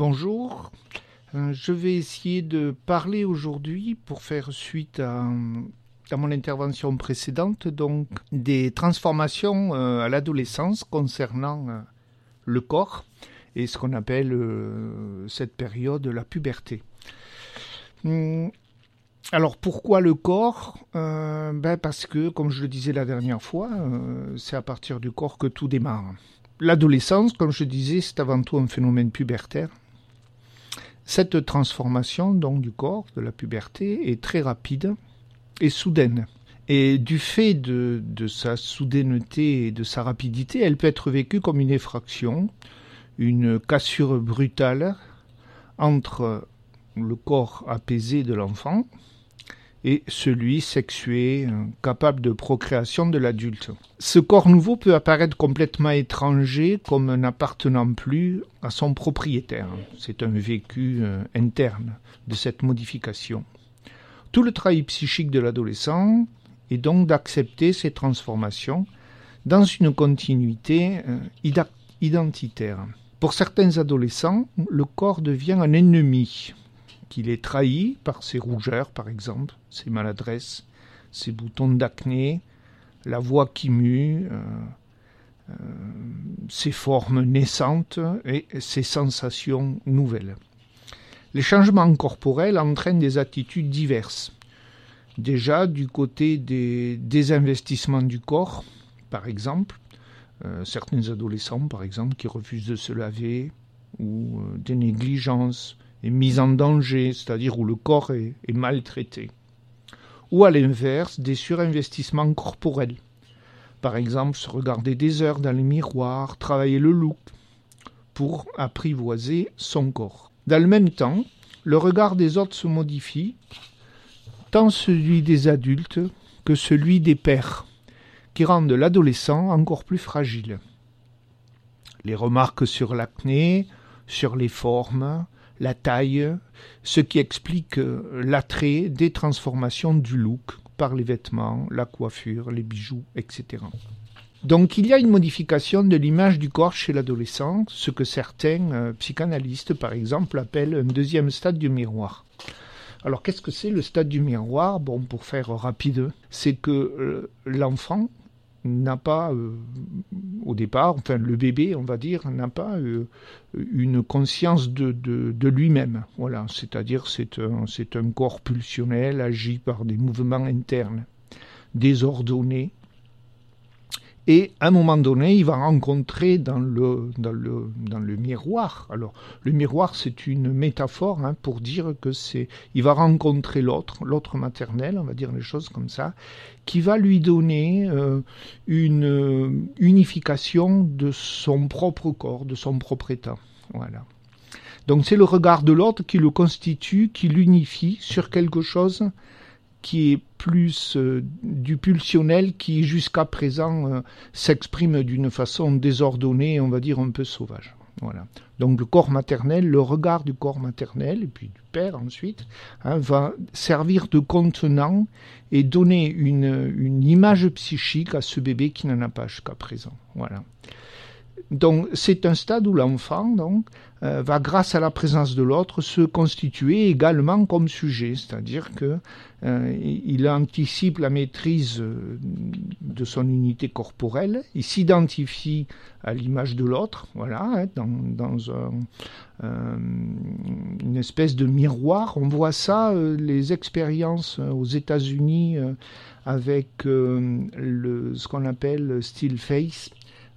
Bonjour, euh, je vais essayer de parler aujourd'hui pour faire suite à, mon intervention précédente, donc des transformations euh, à l'adolescence concernant euh, le corps et ce qu'on appelle cette période la puberté. Hum, alors pourquoi le corps? Ben Parce que, comme je le disais la dernière fois, c'est à partir du corps que tout démarre. L'adolescence, comme je disais, c'est avant tout un phénomène pubertaire cette transformation donc du corps, de la puberté, est très rapide et soudaine. Et du fait de, sa soudaineté et de sa rapidité, elle peut être vécue comme une effraction, une cassure brutale entre le corps apaisé de l'enfant et celui sexué, euh, capable de procréation de l'adulte. Ce corps nouveau peut apparaître complètement étranger comme n'appartenant plus à son propriétaire. C'est un vécu euh, interne de cette modification. Tout le travail psychique de l'adolescent est donc d'accepter ces transformations dans une continuité euh, identitaire. Pour certains adolescents, le corps devient un ennemi, qu'il est trahi par ses rougeurs, par exemple, ses maladresses, ses boutons d'acné, la voix qui mue, euh, euh, ses formes naissantes et ses sensations nouvelles. Les changements corporels entraînent des attitudes diverses. Déjà du côté des désinvestissements du corps, par exemple, euh, certains adolescents, par exemple, qui refusent de se laver, ou des négligences, est mise en danger, c'est-à-dire où le corps est, maltraité. Ou à l'inverse, des surinvestissements corporels. Par exemple, se regarder des heures dans le miroir, travailler le look pour apprivoiser son corps. Dans le même temps, le regard des autres se modifie, tant celui des adultes que celui des pères, qui rendent l'adolescent encore plus fragile. Les remarques sur l'acné, sur les formes, la taille, ce qui explique euh, l'attrait des transformations du look par les vêtements, la coiffure, les bijoux, etc. Donc il y a une modification de l'image du corps chez l'adolescent, ce que certains euh, psychanalystes par exemple appellent un deuxième stade du miroir. Alors qu'est-ce que c'est le stade du miroir? Bon, pour faire rapide, c'est que euh, l'enfant n'a pas, euh, au départ, enfin le bébé, on va dire, n'a pas euh, une conscience de, de, lui-même. Voilà, c'est-à-dire c'est un, c'est un corps pulsionnel agi par des mouvements internes désordonnés et à un moment donné, il va rencontrer dans le, dans le, dans le miroir. Alors, le miroir, c'est une métaphore hein, pour dire que c'est. Il va rencontrer l'autre, l'autre maternel, on va dire les choses comme ça, qui va lui donner euh, une unification de son propre corps, de son propre état. Voilà. Donc, c'est le regard de l'autre qui le constitue, qui l'unifie sur quelque chose qui est plus euh, du pulsionnel qui jusqu'à présent euh, s'exprime d'une façon désordonnée, on va dire un peu sauvage. Voilà. Donc le corps maternel, le regard du corps maternel, et puis du père ensuite, hein, va servir de contenant et donner une, une image psychique à ce bébé qui n'en a pas jusqu'à présent. Voilà. Donc c'est un stade où l'enfant donc euh, va, grâce à la présence de l'autre, se constituer également comme sujet, c'est-à-dire que euh, il anticipe la maîtrise euh, de son unité corporelle, il s'identifie à l'image de l'autre, voilà, hein, dans, une espèce de miroir. On voit ça, les expériences aux États-Unis avec ce qu'on appelle still face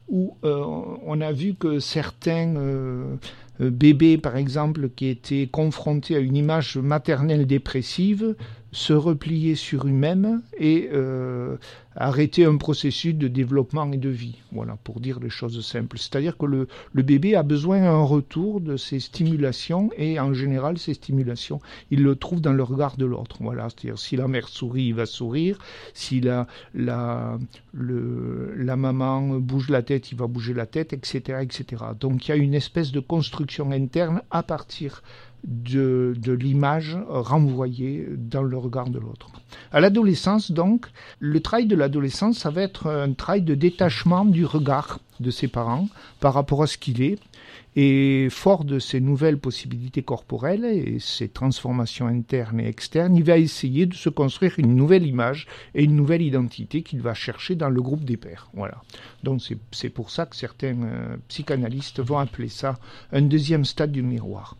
où euh, on a vu que certains euh, euh, bébés, par exemple, qui étaient confrontés à une image maternelle dépressive, se replier sur eux-mêmes et euh, arrêter un processus de développement et de vie. Voilà, pour dire les choses simples. C'est-à-dire que le, le bébé a besoin d'un retour de ces stimulations et en général, ces stimulations, il le trouve dans le regard de l'autre. Voilà, c'est-à-dire si la mère sourit, il va sourire. Si la, la, la maman bouge la tête, il va bouger la tête, etc., etc. Donc il y a une espèce de construction interne à partir de, de l'image renvoyée dans le regard de l'autre. À l'adolescence, donc, le travail de l'adolescence, ça va être un travail de détachement du regard de ses parents par rapport à ce qu'il est Et fort de ces nouvelles possibilités corporelles et ces transformations internes et externes, il va essayer de se construire une nouvelle image et une nouvelle identité qu'il va chercher dans le groupe des pairs. Voilà. Donc c'est pour ça que certains euh, psychanalystes vont appeler ça un deuxième stade du miroir.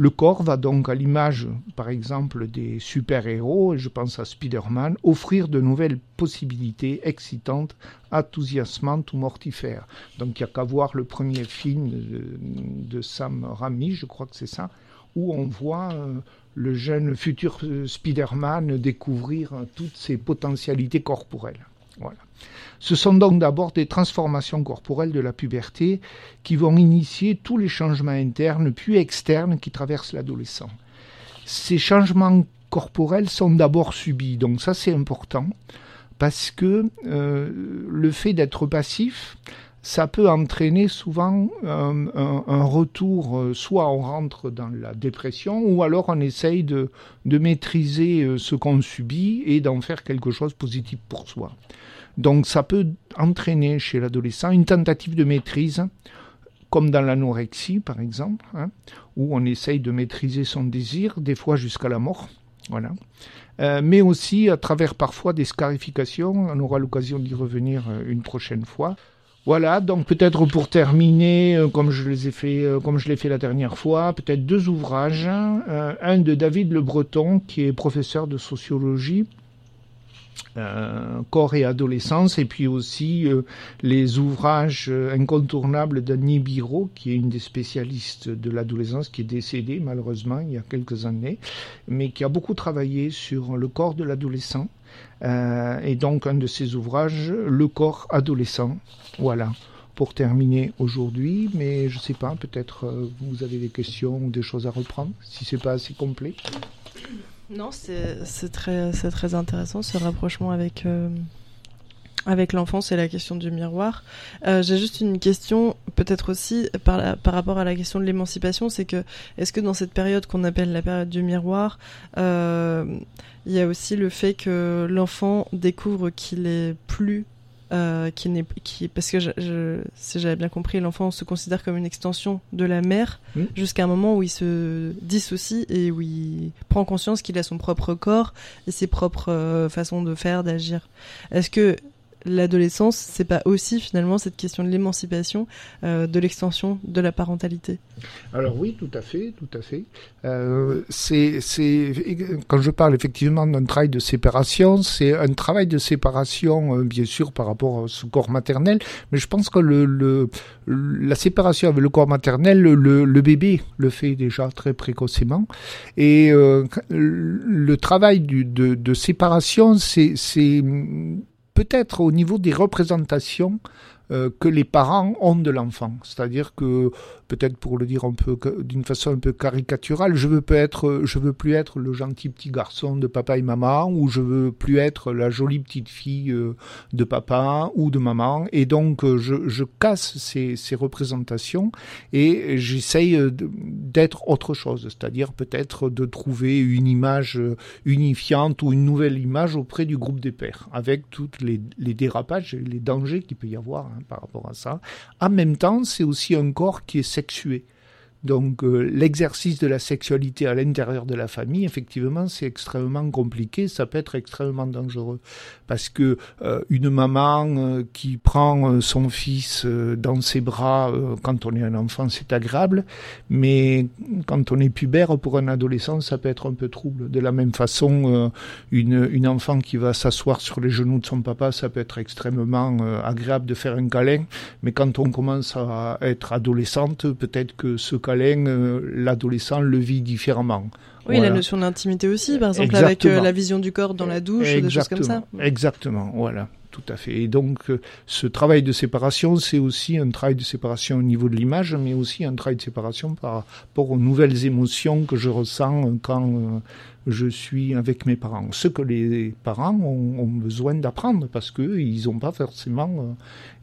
Le corps va donc, à l'image, par exemple, des super-héros, je pense à Spider-Man, offrir de nouvelles possibilités excitantes, enthousiasmantes ou mortifères. Donc il n'y a qu'à voir le premier film de, Sam Raimi, je crois que c'est ça, où on voit euh, le jeune futur euh, Spider-Man découvrir toutes ses potentialités corporelles. Voilà. Ce sont donc d'abord des transformations corporelles de la puberté qui vont initier tous les changements internes puis externes qui traversent l'adolescent. Ces changements corporels sont d'abord subis, donc ça c'est important, parce que euh, le fait d'être passif, ça peut entraîner souvent un, retour, euh, soit on rentre dans la dépression, ou alors on essaye de, de maîtriser euh, ce qu'on subit et d'en faire quelque chose de positif pour soi. Donc ça peut entraîner chez l'adolescent une tentative de maîtrise, comme dans l'anorexie par exemple, hein, où on essaye de maîtriser son désir, des fois jusqu'à la mort. Voilà. Euh, mais aussi à travers parfois des scarifications. On aura l'occasion d'y revenir euh, une prochaine fois. Voilà, donc peut-être pour terminer, euh, comme je les ai fait, comme je l'ai fait la dernière fois, peut-être deux ouvrages. un de David Le Breton, qui est professeur de sociologie, euh, corps et adolescence, et puis aussi euh, les ouvrages euh, incontournables d'Annie Biro, qui est une des spécialistes de l'adolescence, qui est décédée malheureusement il y a quelques années, mais qui a beaucoup travaillé sur le corps de l'adolescent. et donc un de ses ouvrages, Le corps adolescent. Voilà pour terminer aujourd'hui, mais je ne sais pas, peut-être vous avez des questions ou des choses à reprendre, si c'est pas assez complet. Non, c'est très, très intéressant ce rapprochement avec, euh, avec l'enfance et la question du miroir. Euh, j'ai juste une question, peut-être aussi par, par rapport à la question de l'émancipation, c'est que est-ce que dans cette période qu'on appelle la période du miroir, euh, il y a aussi le fait que l'enfant découvre qu'il est plus euh, qui n'est qui parce que je, si j'avais bien compris l'enfant se considère comme une extension de la mère mmh. jusqu'à un moment où il se dissocie et où il prend conscience qu'il a son propre corps et ses propres euh, façons de faire d'agir est-ce que l'adolescence, c'est pas aussi finalement cette question de l'émancipation, euh, de l'extension de la parentalité Alors oui, tout à fait, tout à fait. Euh, c'est, quand je parle effectivement d'un travail de séparation, c'est un travail de séparation, euh, bien sûr, par rapport au corps maternel, mais je pense que le, la séparation avec le corps maternel, le, bébé le fait déjà très précocement, et le travail du, de, de séparation, c'est peut-être au niveau des représentations euh, que les parents ont de l'enfant. C'est-à-dire que peut-être pour le dire un peu d'une façon un peu caricaturale, je veux être, je veux plus être le gentil petit garçon de papa et maman, ou je veux plus être la jolie petite fille euh, de papa ou de maman, et donc euh, je, je casse ces, ces représentations et j'essaye euh, d'être autre chose, c'est-à-dire peut-être de trouver une image unifiante ou une nouvelle image auprès du groupe des pères, avec toutes les, les dérapages et les dangers qu'il peut y avoir hein, par rapport à ça. En même temps, c'est aussi un corps qui est sexué. Donc euh, l'exercice de la sexualité à l'intérieur de la famille, effectivement, c'est extrêmement compliqué, ça peut être extrêmement dangereux. Parce que euh, une maman euh, qui prend son fils dans ses bras quand on est un enfant, c'est agréable, mais quand on est pubère pour un adolescent, ça peut être un peu trouble. De la même façon, une, une enfant qui va s'asseoir sur les genoux de son papa, ça peut être extrêmement agréable de faire un câlin, mais quand on commence à être adolescente, peut-être que ce euh, l'adolescent le vit différemment. Oui, la notion d'intimité aussi, par exemple, avec euh, la vision du corps dans la douche, des choses comme ça. Exactement, voilà tout à fait. Et donc, euh, ce travail de séparation, c'est aussi un travail de séparation au niveau de l'image, mais aussi un travail de séparation par rapport aux nouvelles émotions que je ressens quand je suis avec mes parents. Ce que les parents ont, besoin d'apprendre parce qu'ils n'ont pas forcément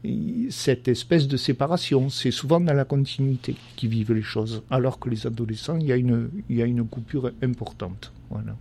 euh, cette espèce de séparation. C'est souvent dans la continuité qu'ils vivent les choses, alors que les adolescents, il y a une, il y a une coupure importante. Voilà.